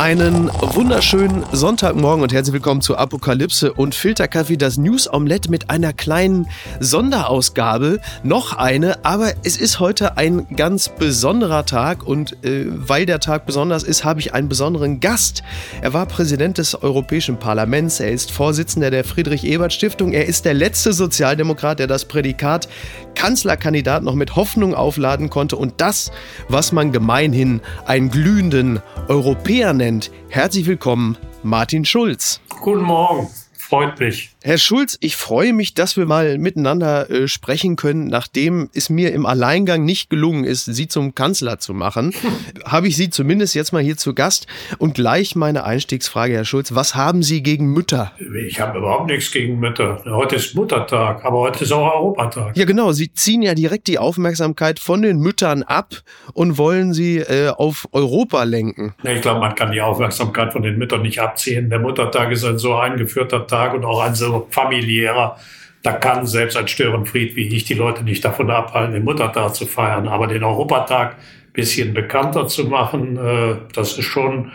Einen wunderschönen Sonntagmorgen und herzlich willkommen zu Apokalypse und Filterkaffee, das News Omelette mit einer kleinen Sonderausgabe. Noch eine, aber es ist heute ein ganz besonderer Tag und äh, weil der Tag besonders ist, habe ich einen besonderen Gast. Er war Präsident des Europäischen Parlaments, er ist Vorsitzender der Friedrich-Ebert-Stiftung, er ist der letzte Sozialdemokrat, der das Prädikat Kanzlerkandidat noch mit Hoffnung aufladen konnte und das, was man gemeinhin einen glühenden Europäer nennt Parlament. Herzlich willkommen, Martin Schulz. Guten Morgen, freut mich. Herr Schulz, ich freue mich, dass wir mal miteinander äh, sprechen können. Nachdem es mir im Alleingang nicht gelungen ist, Sie zum Kanzler zu machen, habe ich Sie zumindest jetzt mal hier zu Gast. Und gleich meine Einstiegsfrage, Herr Schulz, was haben Sie gegen Mütter? Ich habe überhaupt nichts gegen Mütter. Heute ist Muttertag, aber heute ist auch Europatag. Ja, genau. Sie ziehen ja direkt die Aufmerksamkeit von den Müttern ab und wollen sie äh, auf Europa lenken. Ich glaube, man kann die Aufmerksamkeit von den Müttern nicht abziehen. Der Muttertag ist ein so eingeführter Tag und auch ein so familiärer. Da kann selbst ein Störenfried wie ich die Leute nicht davon abhalten, den Muttertag zu feiern. Aber den Europatag bisschen bekannter zu machen, äh, das ist schon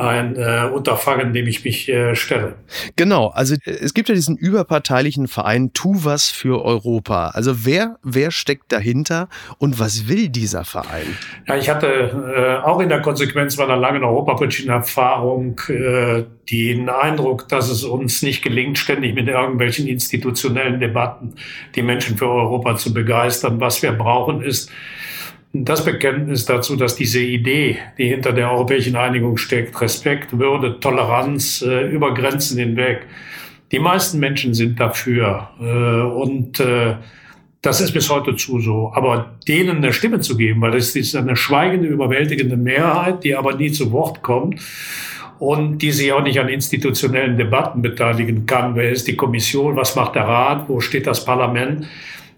ein äh, Unterfangen, dem ich mich äh, stelle. Genau, also äh, es gibt ja diesen überparteilichen Verein Tu was für Europa. Also wer, wer steckt dahinter und was will dieser Verein? Ja, ich hatte äh, auch in der Konsequenz meiner langen europapolitischen Erfahrung äh, den Eindruck, dass es uns nicht gelingt, ständig mit irgendwelchen institutionellen Debatten die Menschen für Europa zu begeistern. Was wir brauchen ist das Bekenntnis dazu, dass diese Idee, die hinter der europäischen Einigung steckt, Respekt, Würde, Toleranz äh, über Grenzen hinweg, die meisten Menschen sind dafür. Äh, und äh, das ist bis heute zu so. Aber denen eine Stimme zu geben, weil es ist eine schweigende, überwältigende Mehrheit, die aber nie zu Wort kommt und die sich auch nicht an institutionellen Debatten beteiligen kann. Wer ist die Kommission? Was macht der Rat? Wo steht das Parlament?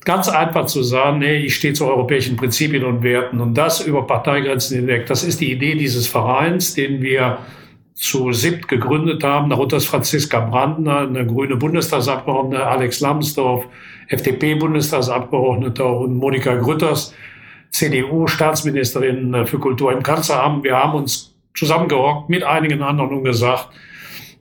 Ganz einfach zu sagen, nee, ich stehe zu europäischen Prinzipien und Werten und das über Parteigrenzen hinweg. Das ist die Idee dieses Vereins, den wir zu SIPT gegründet haben. Darunter ist Franziska Brandner, eine grüne Bundestagsabgeordnete, Alex Lambsdorff, FDP-Bundestagsabgeordneter und Monika Grütters, CDU-Staatsministerin für Kultur im Kanzleramt. Wir haben uns zusammengehockt mit einigen anderen und gesagt,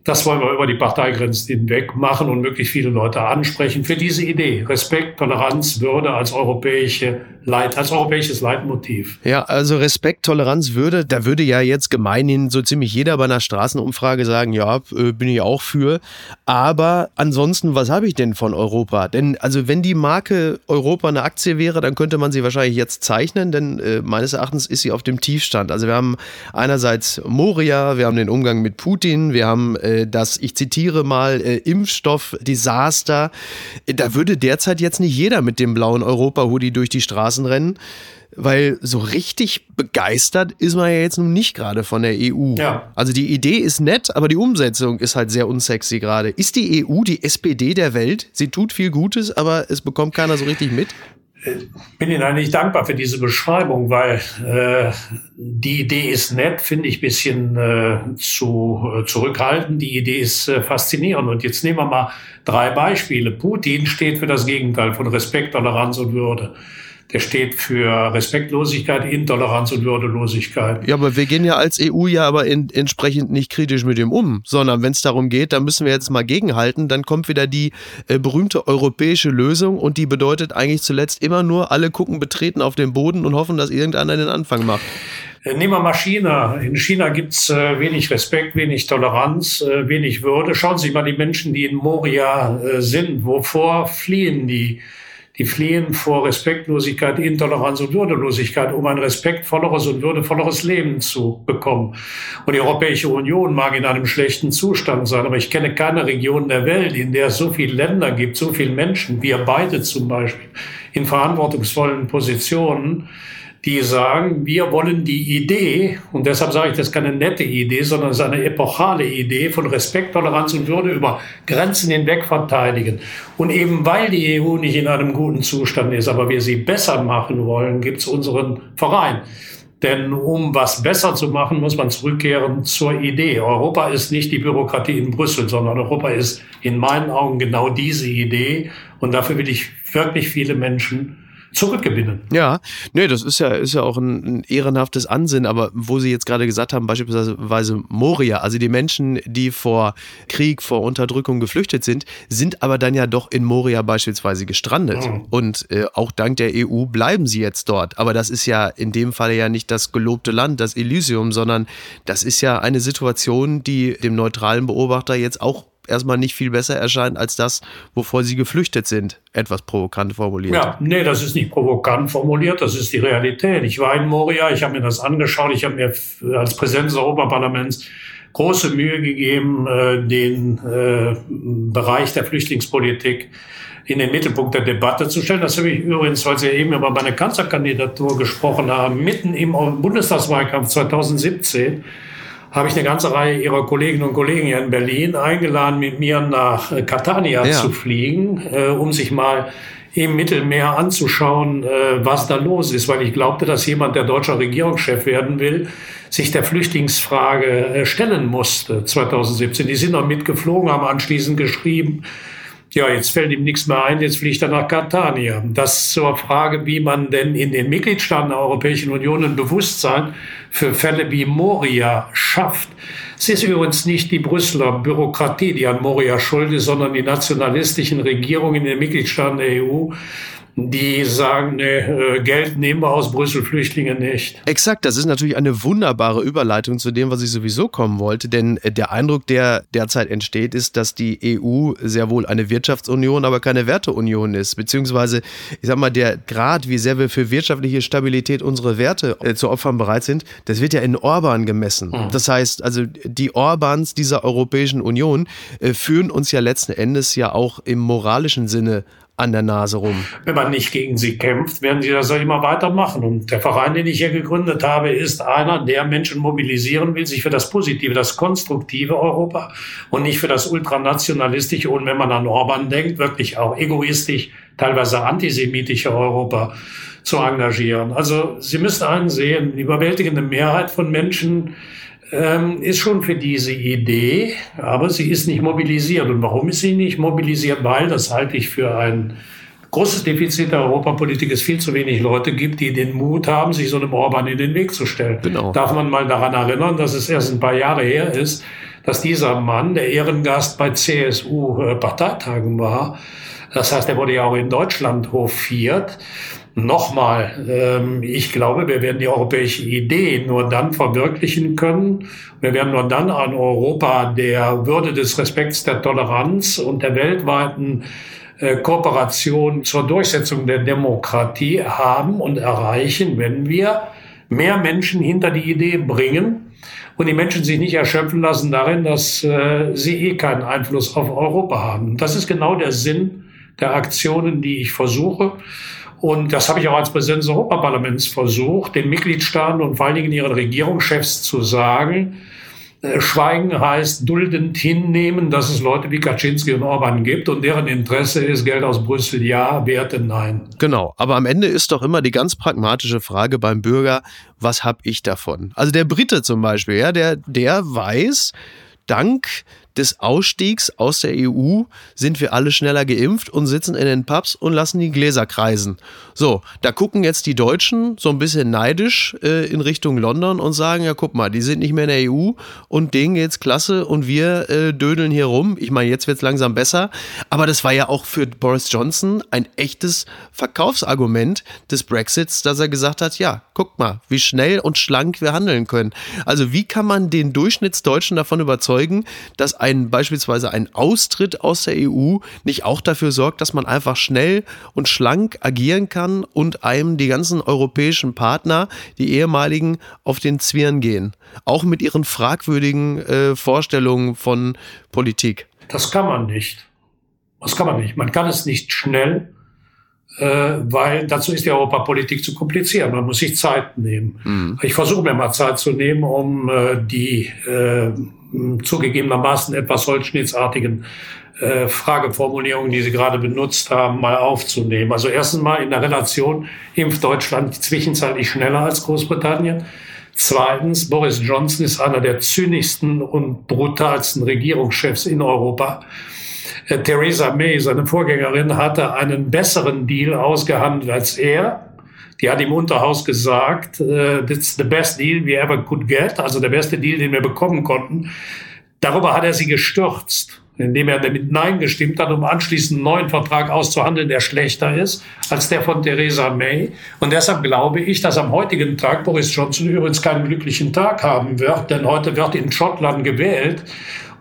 das wollen wir über die Parteigrenzen hinweg machen und möglichst viele Leute ansprechen für diese Idee. Respekt, Toleranz, Würde als europäische Leit, als europäisches Leitmotiv. Ja, also Respekt, Toleranz, Würde, da würde ja jetzt gemeinhin so ziemlich jeder bei einer Straßenumfrage sagen, ja, äh, bin ich auch für. Aber ansonsten, was habe ich denn von Europa? Denn also wenn die Marke Europa eine Aktie wäre, dann könnte man sie wahrscheinlich jetzt zeichnen, denn äh, meines Erachtens ist sie auf dem Tiefstand. Also wir haben einerseits Moria, wir haben den Umgang mit Putin, wir haben äh, das, ich zitiere mal, äh, Impfstoff-Desaster. Da würde derzeit jetzt nicht jeder mit dem blauen Europa-Hoodie durch die Straßen rennen. Weil so richtig begeistert ist man ja jetzt nun nicht gerade von der EU. Ja. Also die Idee ist nett, aber die Umsetzung ist halt sehr unsexy gerade. Ist die EU die SPD der Welt? Sie tut viel Gutes, aber es bekommt keiner so richtig mit? Bin Ihnen eigentlich dankbar für diese Beschreibung, weil äh, die Idee ist nett, finde ich bisschen äh, zu äh, zurückhaltend. Die Idee ist äh, faszinierend. Und jetzt nehmen wir mal drei Beispiele. Putin steht für das Gegenteil von Respekt, Toleranz und Würde der steht für Respektlosigkeit, Intoleranz und Würdelosigkeit. Ja, aber wir gehen ja als EU ja aber in, entsprechend nicht kritisch mit dem um, sondern wenn es darum geht, dann müssen wir jetzt mal gegenhalten, dann kommt wieder die äh, berühmte europäische Lösung und die bedeutet eigentlich zuletzt immer nur, alle gucken betreten auf den Boden und hoffen, dass irgendeiner den Anfang macht. Äh, nehmen wir mal China. In China gibt's äh, wenig Respekt, wenig Toleranz, äh, wenig Würde. Schauen Sie mal die Menschen, die in Moria äh, sind. Wovor fliehen die? Die fliehen vor Respektlosigkeit, Intoleranz und Würdelosigkeit, um ein respektvolleres und würdevolleres Leben zu bekommen. Und die Europäische Union mag in einem schlechten Zustand sein, aber ich kenne keine Region der Welt, in der es so viele Länder gibt, so viele Menschen, wir beide zum Beispiel, in verantwortungsvollen Positionen, die sagen, wir wollen die Idee, und deshalb sage ich, das ist keine nette Idee, sondern es ist eine epochale Idee von Respekt, Toleranz und Würde über Grenzen hinweg verteidigen. Und eben weil die EU nicht in einem guten Zustand ist, aber wir sie besser machen wollen, gibt es unseren Verein. Denn um was besser zu machen, muss man zurückkehren zur Idee. Europa ist nicht die Bürokratie in Brüssel, sondern Europa ist in meinen Augen genau diese Idee. Und dafür will ich wirklich viele Menschen zurückgewinnen. Ja, nee, das ist ja, ist ja auch ein, ein ehrenhaftes Ansinnen, aber wo Sie jetzt gerade gesagt haben, beispielsweise Moria, also die Menschen, die vor Krieg, vor Unterdrückung geflüchtet sind, sind aber dann ja doch in Moria beispielsweise gestrandet. Mhm. Und äh, auch dank der EU bleiben sie jetzt dort. Aber das ist ja in dem Falle ja nicht das gelobte Land, das Elysium, sondern das ist ja eine Situation, die dem neutralen Beobachter jetzt auch erstmal nicht viel besser erscheint als das, wovor sie geflüchtet sind. Etwas provokant formuliert. Ja, nee, das ist nicht provokant formuliert, das ist die Realität. Ich war in Moria, ich habe mir das angeschaut, ich habe mir als Präsident des Europaparlaments große Mühe gegeben, äh, den äh, Bereich der Flüchtlingspolitik in den Mittelpunkt der Debatte zu stellen. Das habe ich übrigens, weil Sie eben über meine Kanzlerkandidatur gesprochen haben, mitten im Bundestagswahlkampf 2017 habe ich eine ganze Reihe ihrer Kolleginnen und Kollegen hier in Berlin eingeladen, mit mir nach äh, Catania ja. zu fliegen, äh, um sich mal im Mittelmeer anzuschauen, äh, was da los ist, weil ich glaubte, dass jemand, der deutscher Regierungschef werden will, sich der Flüchtlingsfrage äh, stellen musste 2017. Die sind noch mitgeflogen, haben anschließend geschrieben, ja, jetzt fällt ihm nichts mehr ein, jetzt fliegt er nach Catania. Das zur Frage, wie man denn in den Mitgliedstaaten der Europäischen Union ein Bewusstsein für Fälle wie Moria schafft. Es ist übrigens nicht die Brüsseler Bürokratie, die an Moria schuld ist, sondern die nationalistischen Regierungen in den Mitgliedstaaten der EU, die sagen, nee, äh, Geld nehmen wir aus Brüssel, Flüchtlinge nicht. Exakt, das ist natürlich eine wunderbare Überleitung zu dem, was ich sowieso kommen wollte, denn äh, der Eindruck, der derzeit entsteht, ist, dass die EU sehr wohl eine Wirtschaftsunion, aber keine Werteunion ist, beziehungsweise, ich sag mal, der Grad, wie sehr wir für wirtschaftliche Stabilität unsere Werte äh, zu opfern bereit sind, das wird ja in Orban gemessen. Mhm. Das heißt, also die Orbans dieser Europäischen Union äh, führen uns ja letzten Endes ja auch im moralischen Sinne an der Nase rum. Wenn man nicht gegen sie kämpft, werden sie das auch immer weitermachen. Und der Verein, den ich hier gegründet habe, ist einer, der Menschen mobilisieren will, sich für das positive, das konstruktive Europa und nicht für das ultranationalistische und wenn man an Orban denkt, wirklich auch egoistisch, teilweise antisemitische Europa zu engagieren. Also Sie müssen einsehen, die überwältigende Mehrheit von Menschen ähm, ist schon für diese Idee, aber sie ist nicht mobilisiert. Und warum ist sie nicht mobilisiert? Weil, das halte ich für ein großes Defizit der Europapolitik, es viel zu wenig Leute gibt, die den Mut haben, sich so einem Orban in den Weg zu stellen. Genau. Darf man mal daran erinnern, dass es erst ein paar Jahre her ist, dass dieser Mann der Ehrengast bei CSU-Parteitagen war. Das heißt, er wurde ja auch in Deutschland hofiert. Nochmal, ähm, ich glaube, wir werden die europäische Idee nur dann verwirklichen können. Wir werden nur dann ein Europa der Würde des Respekts, der Toleranz und der weltweiten äh, Kooperation zur Durchsetzung der Demokratie haben und erreichen, wenn wir mehr Menschen hinter die Idee bringen und die Menschen sich nicht erschöpfen lassen darin, dass äh, sie eh keinen Einfluss auf Europa haben. Das ist genau der Sinn der Aktionen, die ich versuche. Und das habe ich auch als Präsident des Europaparlaments versucht, den Mitgliedstaaten und vor allen Dingen ihren Regierungschefs zu sagen, äh, Schweigen heißt duldend hinnehmen, dass es Leute wie Kaczynski und Orban gibt und deren Interesse ist Geld aus Brüssel ja, Werte nein. Genau, aber am Ende ist doch immer die ganz pragmatische Frage beim Bürger, was habe ich davon? Also der Brite zum Beispiel, ja, der, der weiß, dank des Ausstiegs aus der EU sind wir alle schneller geimpft und sitzen in den Pubs und lassen die Gläser kreisen. So, da gucken jetzt die Deutschen so ein bisschen neidisch äh, in Richtung London und sagen, ja guck mal, die sind nicht mehr in der EU und denen geht's klasse und wir äh, dödeln hier rum. Ich meine, jetzt wird's langsam besser, aber das war ja auch für Boris Johnson ein echtes Verkaufsargument des Brexits, dass er gesagt hat, ja, guck mal, wie schnell und schlank wir handeln können. Also wie kann man den Durchschnittsdeutschen davon überzeugen, dass ein beispielsweise ein Austritt aus der EU nicht auch dafür sorgt, dass man einfach schnell und schlank agieren kann und einem die ganzen europäischen Partner, die ehemaligen, auf den Zwirn gehen. Auch mit ihren fragwürdigen äh, Vorstellungen von Politik. Das kann man nicht. Das kann man nicht. Man kann es nicht schnell weil dazu ist die Europapolitik zu kompliziert. Man muss sich Zeit nehmen. Mhm. Ich versuche mir mal Zeit zu nehmen, um äh, die äh, zugegebenermaßen etwas holzschnittsartigen äh, Frageformulierungen, die Sie gerade benutzt haben, mal aufzunehmen. Also erstens mal in der Relation impft Deutschland zwischenzeitlich schneller als Großbritannien. Zweitens, Boris Johnson ist einer der zynischsten und brutalsten Regierungschefs in Europa. Äh, Theresa May, seine Vorgängerin, hatte einen besseren Deal ausgehandelt als er. Die hat im Unterhaus gesagt, uh, that's the best deal we ever could get, also der beste Deal, den wir bekommen konnten. Darüber hat er sie gestürzt indem er damit Nein gestimmt hat, um anschließend einen neuen Vertrag auszuhandeln, der schlechter ist als der von Theresa May. Und deshalb glaube ich, dass am heutigen Tag Boris Johnson übrigens keinen glücklichen Tag haben wird, denn heute wird in Schottland gewählt.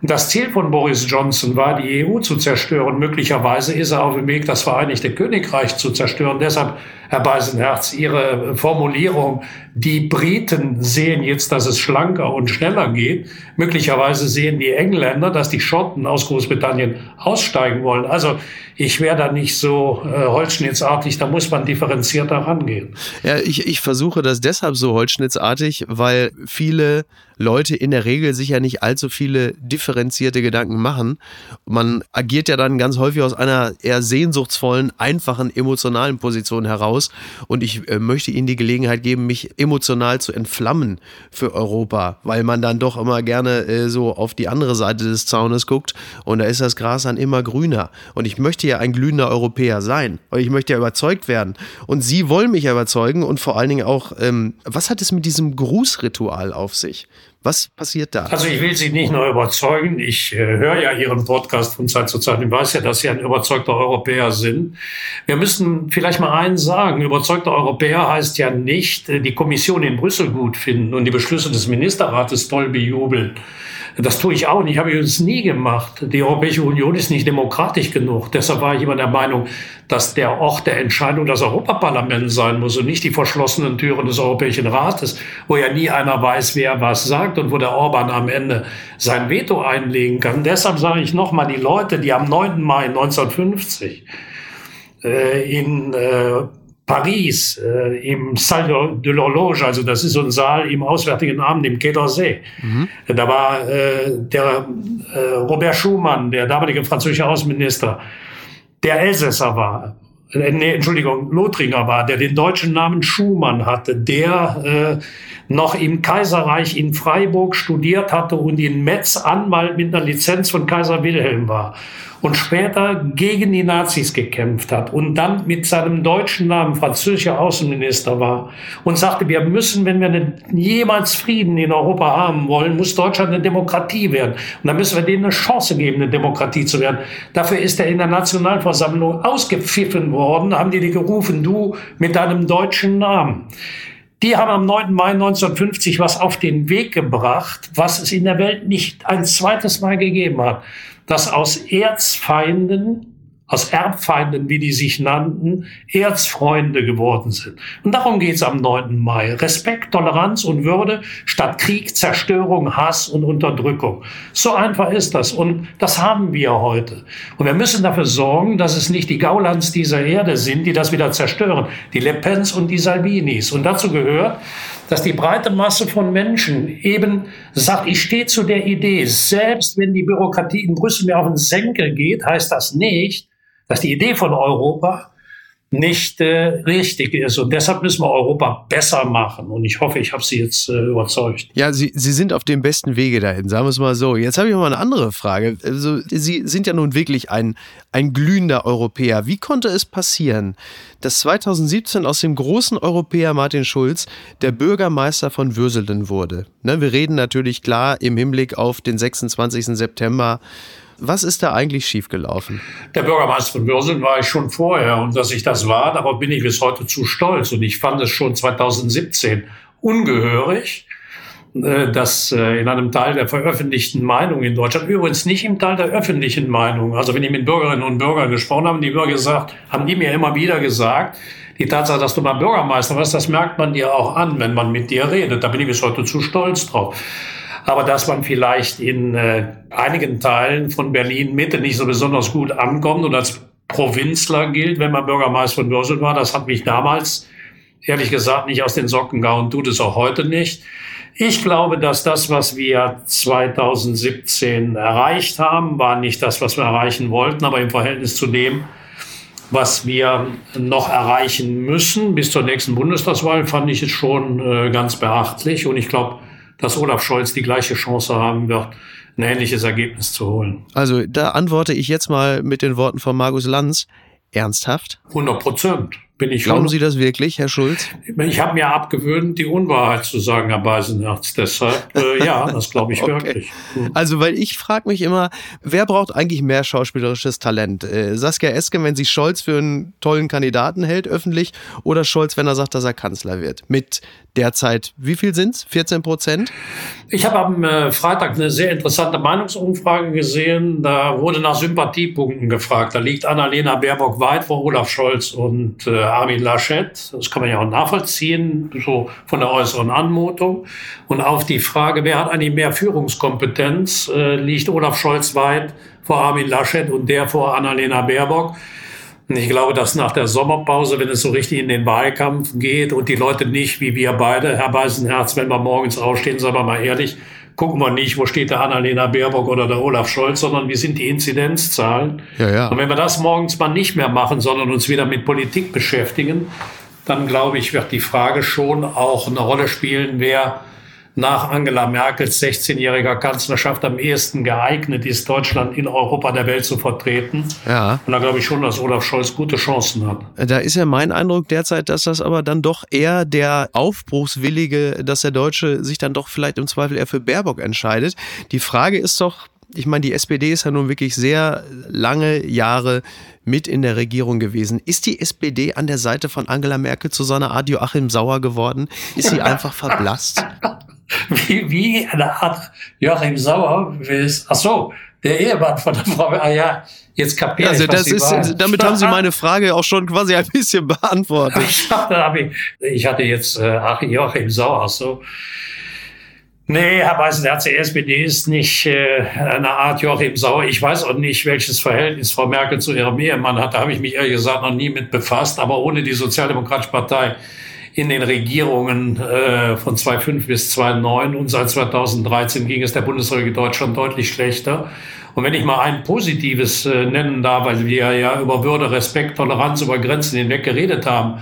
Das Ziel von Boris Johnson war, die EU zu zerstören. Möglicherweise ist er auf dem Weg, das Vereinigte Königreich zu zerstören. Deshalb Herr Beisenherz, Ihre Formulierung, die Briten sehen jetzt, dass es schlanker und schneller geht. Möglicherweise sehen die Engländer, dass die Schotten aus Großbritannien aussteigen wollen. Also ich wäre da nicht so äh, holzschnittsartig, da muss man differenzierter rangehen. Ja, ich, ich versuche das deshalb so holzschnittsartig, weil viele Leute in der Regel sich ja nicht allzu viele differenzierte Gedanken machen. Man agiert ja dann ganz häufig aus einer eher sehnsuchtsvollen, einfachen, emotionalen Position heraus aus. Und ich äh, möchte Ihnen die Gelegenheit geben, mich emotional zu entflammen für Europa, weil man dann doch immer gerne äh, so auf die andere Seite des Zaunes guckt und da ist das Gras dann immer grüner. Und ich möchte ja ein glühender Europäer sein, weil ich möchte ja überzeugt werden. Und Sie wollen mich überzeugen und vor allen Dingen auch, ähm, was hat es mit diesem Grußritual auf sich? Was passiert da? Also ich will Sie nicht nur überzeugen. Ich äh, höre ja Ihren Podcast von Zeit zu Zeit und weiß ja, dass Sie ein überzeugter Europäer sind. Wir müssen vielleicht mal eins sagen. Überzeugter Europäer heißt ja nicht, äh, die Kommission in Brüssel gut finden und die Beschlüsse des Ministerrates toll bejubeln. Das tue ich auch nicht, habe ich uns nie gemacht. Die Europäische Union ist nicht demokratisch genug. Deshalb war ich immer der Meinung, dass der Ort der Entscheidung das Europaparlament sein muss und nicht die verschlossenen Türen des Europäischen Rates, wo ja nie einer weiß, wer was sagt und wo der Orban am Ende sein Veto einlegen kann. Deshalb sage ich nochmal, die Leute, die am 9. Mai 1950 äh, in äh, Paris äh, im Salle de l'Horloge, also das ist so ein Saal im Auswärtigen Amt im Quai d'Orsay. Mhm. Da war äh, der äh, Robert Schumann, der damalige französische Außenminister, der Elsässer war, äh, nee, Entschuldigung, Lothringer war, der den deutschen Namen Schumann hatte, der äh, noch im Kaiserreich in Freiburg studiert hatte und in Metz Anwalt mit einer Lizenz von Kaiser Wilhelm war und später gegen die Nazis gekämpft hat und dann mit seinem deutschen Namen französischer Außenminister war und sagte, wir müssen, wenn wir jemals Frieden in Europa haben wollen, muss Deutschland eine Demokratie werden. Und dann müssen wir denen eine Chance geben, eine Demokratie zu werden. Dafür ist er in der Nationalversammlung ausgepfiffen worden, haben die, die gerufen, du mit deinem deutschen Namen. Die haben am 9. Mai 1950 was auf den Weg gebracht, was es in der Welt nicht ein zweites Mal gegeben hat dass aus Erzfeinden, aus Erbfeinden, wie die sich nannten, Erzfreunde geworden sind. Und darum geht's am 9. Mai. Respekt, Toleranz und Würde statt Krieg, Zerstörung, Hass und Unterdrückung. So einfach ist das. Und das haben wir heute. Und wir müssen dafür sorgen, dass es nicht die Gaulands dieser Erde sind, die das wieder zerstören. Die Le Pens und die Salvinis. Und dazu gehört, dass die breite Masse von Menschen eben sagt, ich stehe zu der Idee, selbst wenn die Bürokratie in Brüssel mir auf den Senkel geht, heißt das nicht, dass die Idee von Europa nicht äh, richtig ist. Und deshalb müssen wir Europa besser machen. Und ich hoffe, ich habe Sie jetzt äh, überzeugt. Ja, Sie, Sie sind auf dem besten Wege dahin, sagen wir es mal so. Jetzt habe ich mal eine andere Frage. Also, Sie sind ja nun wirklich ein, ein glühender Europäer. Wie konnte es passieren, dass 2017 aus dem großen Europäer Martin Schulz der Bürgermeister von Würselen wurde? Ne, wir reden natürlich klar im Hinblick auf den 26. September was ist da eigentlich schiefgelaufen? Der Bürgermeister von Würselen war ich schon vorher und dass ich das war, darauf bin ich bis heute zu stolz. Und ich fand es schon 2017 ungehörig, äh, dass äh, in einem Teil der veröffentlichten Meinung in Deutschland, übrigens nicht im Teil der öffentlichen Meinung, also wenn ich mit Bürgerinnen und Bürgern gesprochen habe, die immer gesagt, haben die mir immer wieder gesagt, die Tatsache, dass du mal Bürgermeister warst, das merkt man dir auch an, wenn man mit dir redet. Da bin ich bis heute zu stolz drauf aber dass man vielleicht in äh, einigen Teilen von Berlin Mitte nicht so besonders gut ankommt und als Provinzler gilt, wenn man Bürgermeister von Würsel war. Das hat mich damals, ehrlich gesagt, nicht aus den Socken gehauen, tut es auch heute nicht. Ich glaube, dass das, was wir 2017 erreicht haben, war nicht das, was wir erreichen wollten, aber im Verhältnis zu dem, was wir noch erreichen müssen bis zur nächsten Bundestagswahl, fand ich es schon äh, ganz beachtlich. Und ich glaube, dass Olaf Scholz die gleiche Chance haben wird, ein ähnliches Ergebnis zu holen. Also da antworte ich jetzt mal mit den Worten von Markus Lanz. Ernsthaft? 100 Prozent bin ich Glauben Sie das wirklich, Herr Schulz? Ich habe mir abgewöhnt, die Unwahrheit zu sagen, Herr Beisenherz. Deshalb, äh, ja, das glaube ich okay. wirklich. Also, weil ich frage mich immer, wer braucht eigentlich mehr schauspielerisches Talent? Äh, Saskia Esken, wenn sie Scholz für einen tollen Kandidaten hält, öffentlich, oder Scholz, wenn er sagt, dass er Kanzler wird? Mit derzeit, wie viel sind's? 14 Prozent? Ich habe am äh, Freitag eine sehr interessante Meinungsumfrage gesehen. Da wurde nach Sympathiepunkten gefragt. Da liegt Annalena Baerbock weit vor Olaf Scholz und äh, Armin Laschet. Das kann man ja auch nachvollziehen, so von der äußeren Anmutung. Und auf die Frage, wer hat eigentlich mehr Führungskompetenz, äh, liegt Olaf Scholz weit vor Armin Laschet und der vor Annalena Baerbock. Und ich glaube, dass nach der Sommerpause, wenn es so richtig in den Wahlkampf geht und die Leute nicht, wie wir beide, Herr Beisenherz, wenn wir morgens aufstehen, sagen wir mal ehrlich, gucken wir nicht, wo steht der Annalena Baerbock oder der Olaf Scholz, sondern wie sind die Inzidenzzahlen. Ja, ja. Und wenn wir das morgens mal nicht mehr machen, sondern uns wieder mit Politik beschäftigen, dann glaube ich, wird die Frage schon auch eine Rolle spielen, wer nach Angela Merkels 16-jähriger Kanzlerschaft am ehesten geeignet ist, Deutschland in Europa der Welt zu vertreten. Ja. Und da glaube ich schon, dass Olaf Scholz gute Chancen hat. Da ist ja mein Eindruck derzeit, dass das aber dann doch eher der Aufbruchswillige, dass der Deutsche sich dann doch vielleicht im Zweifel eher für Baerbock entscheidet. Die Frage ist doch, ich meine, die SPD ist ja nun wirklich sehr lange Jahre mit in der Regierung gewesen. Ist die SPD an der Seite von Angela Merkel zu so einer Art Joachim Sauer geworden? Ist sie einfach verblasst? Wie, wie eine Art Joachim Sauer, ach so, der Ehemann von der Frau, ah ja, jetzt kapiert also das ist, waren. Damit haben Sie meine Frage auch schon quasi ein bisschen beantwortet. Ich, dachte, ich hatte jetzt äh, Joachim Sauer, so. Nee, Herr Weißenherz, die SPD ist nicht äh, eine Art Joachim Sauer. Ich weiß auch nicht, welches Verhältnis Frau Merkel zu ihrem Ehemann hat. Da habe ich mich ehrlich gesagt noch nie mit befasst. Aber ohne die Sozialdemokratische Partei in den Regierungen äh, von 2005 bis 2009 und seit 2013 ging es der Bundesrepublik Deutschland deutlich schlechter. Und wenn ich mal ein Positives äh, nennen darf, weil wir ja über Würde, Respekt, Toleranz über Grenzen hinweg geredet haben,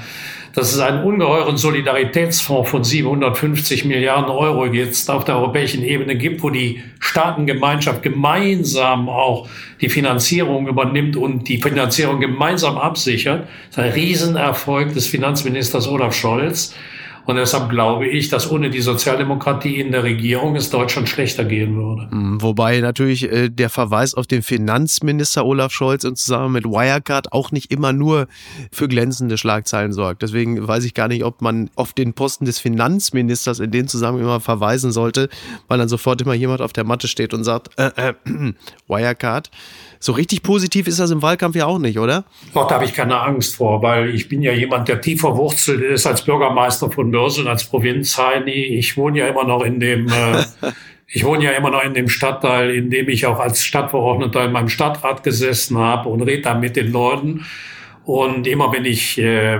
dass es einen ungeheuren Solidaritätsfonds von 750 Milliarden Euro jetzt auf der europäischen Ebene gibt, wo die Staatengemeinschaft gemeinsam auch die Finanzierung übernimmt und die Finanzierung gemeinsam absichert. Das ist ein Riesenerfolg des Finanzministers Olaf Scholz. Und deshalb glaube ich, dass ohne die Sozialdemokratie in der Regierung es Deutschland schlechter gehen würde. Hm, wobei natürlich äh, der Verweis auf den Finanzminister Olaf Scholz und zusammen mit Wirecard auch nicht immer nur für glänzende Schlagzeilen sorgt. Deswegen weiß ich gar nicht, ob man auf den Posten des Finanzministers in dem Zusammenhang immer verweisen sollte, weil dann sofort immer jemand auf der Matte steht und sagt, äh, äh, Wirecard. So richtig positiv ist das im Wahlkampf ja auch nicht, oder? Da habe ich keine Angst vor, weil ich bin ja jemand, der tief verwurzelt ist als Bürgermeister von Börsen, als Provinzheini. Ich wohne ja immer noch in dem, äh, ich wohne ja immer noch in dem Stadtteil, in dem ich auch als Stadtverordneter in meinem Stadtrat gesessen habe und rede da mit den Leuten. Und immer wenn ich äh,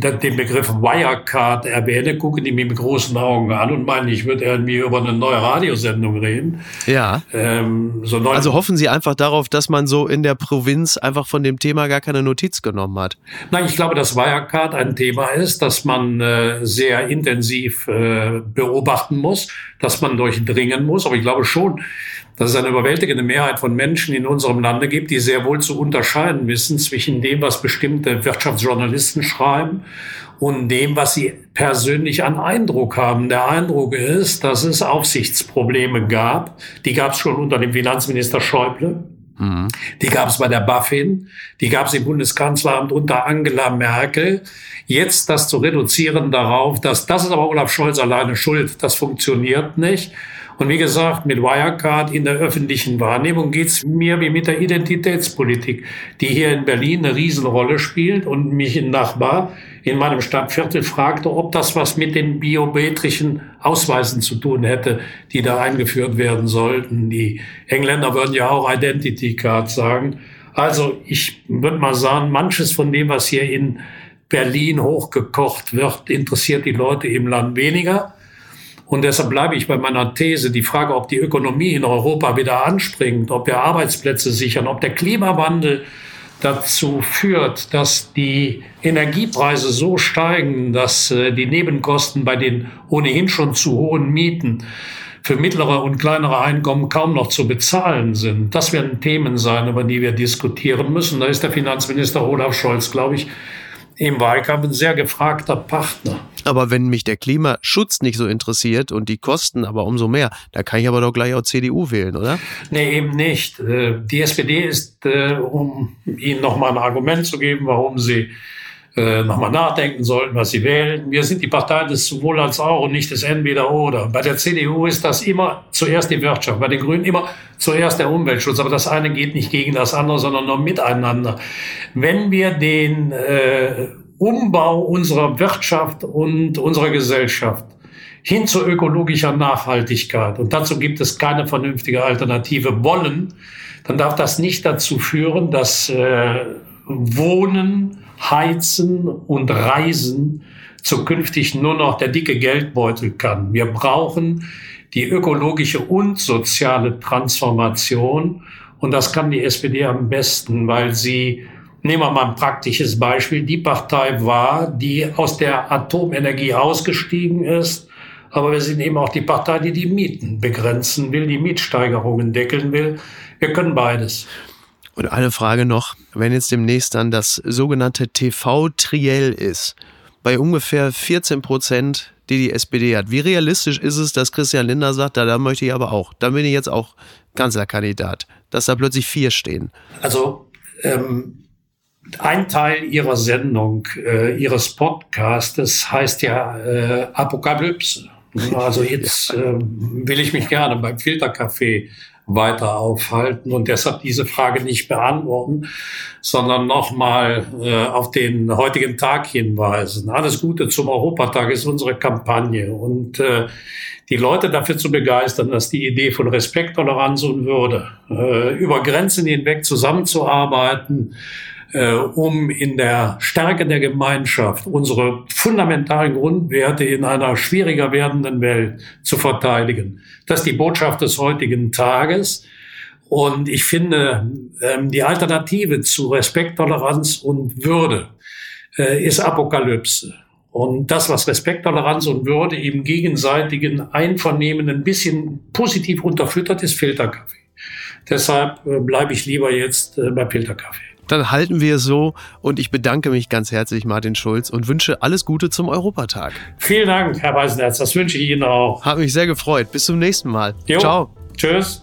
den Begriff Wirecard erwähne, gucken die mir mit großen Augen an und meinen, ich würde irgendwie über eine neue Radiosendung reden. Ja. Ähm, so also hoffen Sie einfach darauf, dass man so in der Provinz einfach von dem Thema gar keine Notiz genommen hat. Nein, ich glaube, dass Wirecard ein Thema ist, das man äh, sehr intensiv äh, beobachten muss, dass man durchdringen muss. Aber ich glaube schon, dass es eine überwältigende Mehrheit von Menschen in unserem Lande gibt, die sehr wohl zu unterscheiden wissen zwischen dem, was bestimmte Wirtschaftsjournalisten schreiben und dem, was sie persönlich an Eindruck haben. Der Eindruck ist, dass es Aufsichtsprobleme gab. Die gab es schon unter dem Finanzminister Schäuble. Mhm. Die gab es bei der BaFin, die gab es im Bundeskanzleramt unter Angela Merkel. Jetzt das zu reduzieren darauf, dass das ist aber Olaf Scholz alleine schuld, das funktioniert nicht. Und wie gesagt, mit Wirecard in der öffentlichen Wahrnehmung geht's mir wie mit der Identitätspolitik, die hier in Berlin eine Riesenrolle spielt und mich ein Nachbar in meinem Stadtviertel fragte, ob das was mit den biometrischen Ausweisen zu tun hätte, die da eingeführt werden sollten. Die Engländer würden ja auch Identity Card sagen. Also ich würde mal sagen, manches von dem, was hier in Berlin hochgekocht wird, interessiert die Leute im Land weniger. Und deshalb bleibe ich bei meiner These, die Frage, ob die Ökonomie in Europa wieder anspringt, ob wir Arbeitsplätze sichern, ob der Klimawandel dazu führt, dass die Energiepreise so steigen, dass äh, die Nebenkosten bei den ohnehin schon zu hohen Mieten für mittlere und kleinere Einkommen kaum noch zu bezahlen sind. Das werden Themen sein, über die wir diskutieren müssen. Da ist der Finanzminister Olaf Scholz, glaube ich, im Wahlkampf ein sehr gefragter Partner. Aber wenn mich der Klimaschutz nicht so interessiert und die Kosten aber umso mehr, da kann ich aber doch gleich auch CDU wählen, oder? Nee, eben nicht. Äh, die SPD ist, äh, um Ihnen nochmal ein Argument zu geben, warum Sie äh, nochmal nachdenken sollten, was sie wählen. Wir sind die Partei des sowohl als auch und nicht des entweder oder. Bei der CDU ist das immer zuerst die Wirtschaft, bei den Grünen immer zuerst der Umweltschutz. Aber das eine geht nicht gegen das andere, sondern nur miteinander. Wenn wir den äh, Umbau unserer Wirtschaft und unserer Gesellschaft hin zu ökologischer Nachhaltigkeit, und dazu gibt es keine vernünftige Alternative, wollen, dann darf das nicht dazu führen, dass äh, Wohnen, Heizen und Reisen zukünftig nur noch der dicke Geldbeutel kann. Wir brauchen die ökologische und soziale Transformation. Und das kann die SPD am besten, weil sie, nehmen wir mal ein praktisches Beispiel, die Partei war, die aus der Atomenergie ausgestiegen ist. Aber wir sind eben auch die Partei, die die Mieten begrenzen will, die Mietsteigerungen deckeln will. Wir können beides. Und eine Frage noch, wenn jetzt demnächst dann das sogenannte TV-Triell ist, bei ungefähr 14 Prozent, die die SPD hat, wie realistisch ist es, dass Christian Lindner sagt, da, da möchte ich aber auch, da bin ich jetzt auch Kanzlerkandidat, dass da plötzlich vier stehen? Also ähm, ein Teil Ihrer Sendung, äh, Ihres Podcastes heißt ja äh, Apokalypse. Also jetzt äh, will ich mich gerne beim Filtercafé weiter aufhalten und deshalb diese Frage nicht beantworten, sondern nochmal äh, auf den heutigen Tag hinweisen. Alles Gute zum Europatag ist unsere Kampagne und äh, die Leute dafür zu begeistern, dass die Idee von Respekt, Toleranz und Würde äh, über Grenzen hinweg zusammenzuarbeiten, äh, um in der Stärke der Gemeinschaft unsere fundamentalen Grundwerte in einer schwieriger werdenden Welt zu verteidigen. Das ist die Botschaft des heutigen Tages. Und ich finde, ähm, die Alternative zu Respekt, Toleranz und Würde äh, ist Apokalypse. Und das, was Respekt, Toleranz und Würde im gegenseitigen Einvernehmen ein bisschen positiv unterfüttert, ist Filterkaffee. Deshalb äh, bleibe ich lieber jetzt äh, bei Filterkaffee. Dann halten wir es so und ich bedanke mich ganz herzlich, Martin Schulz, und wünsche alles Gute zum Europatag. Vielen Dank, Herr Weisenherz. Das wünsche ich Ihnen auch. Hat mich sehr gefreut. Bis zum nächsten Mal. Jo. Ciao. Tschüss.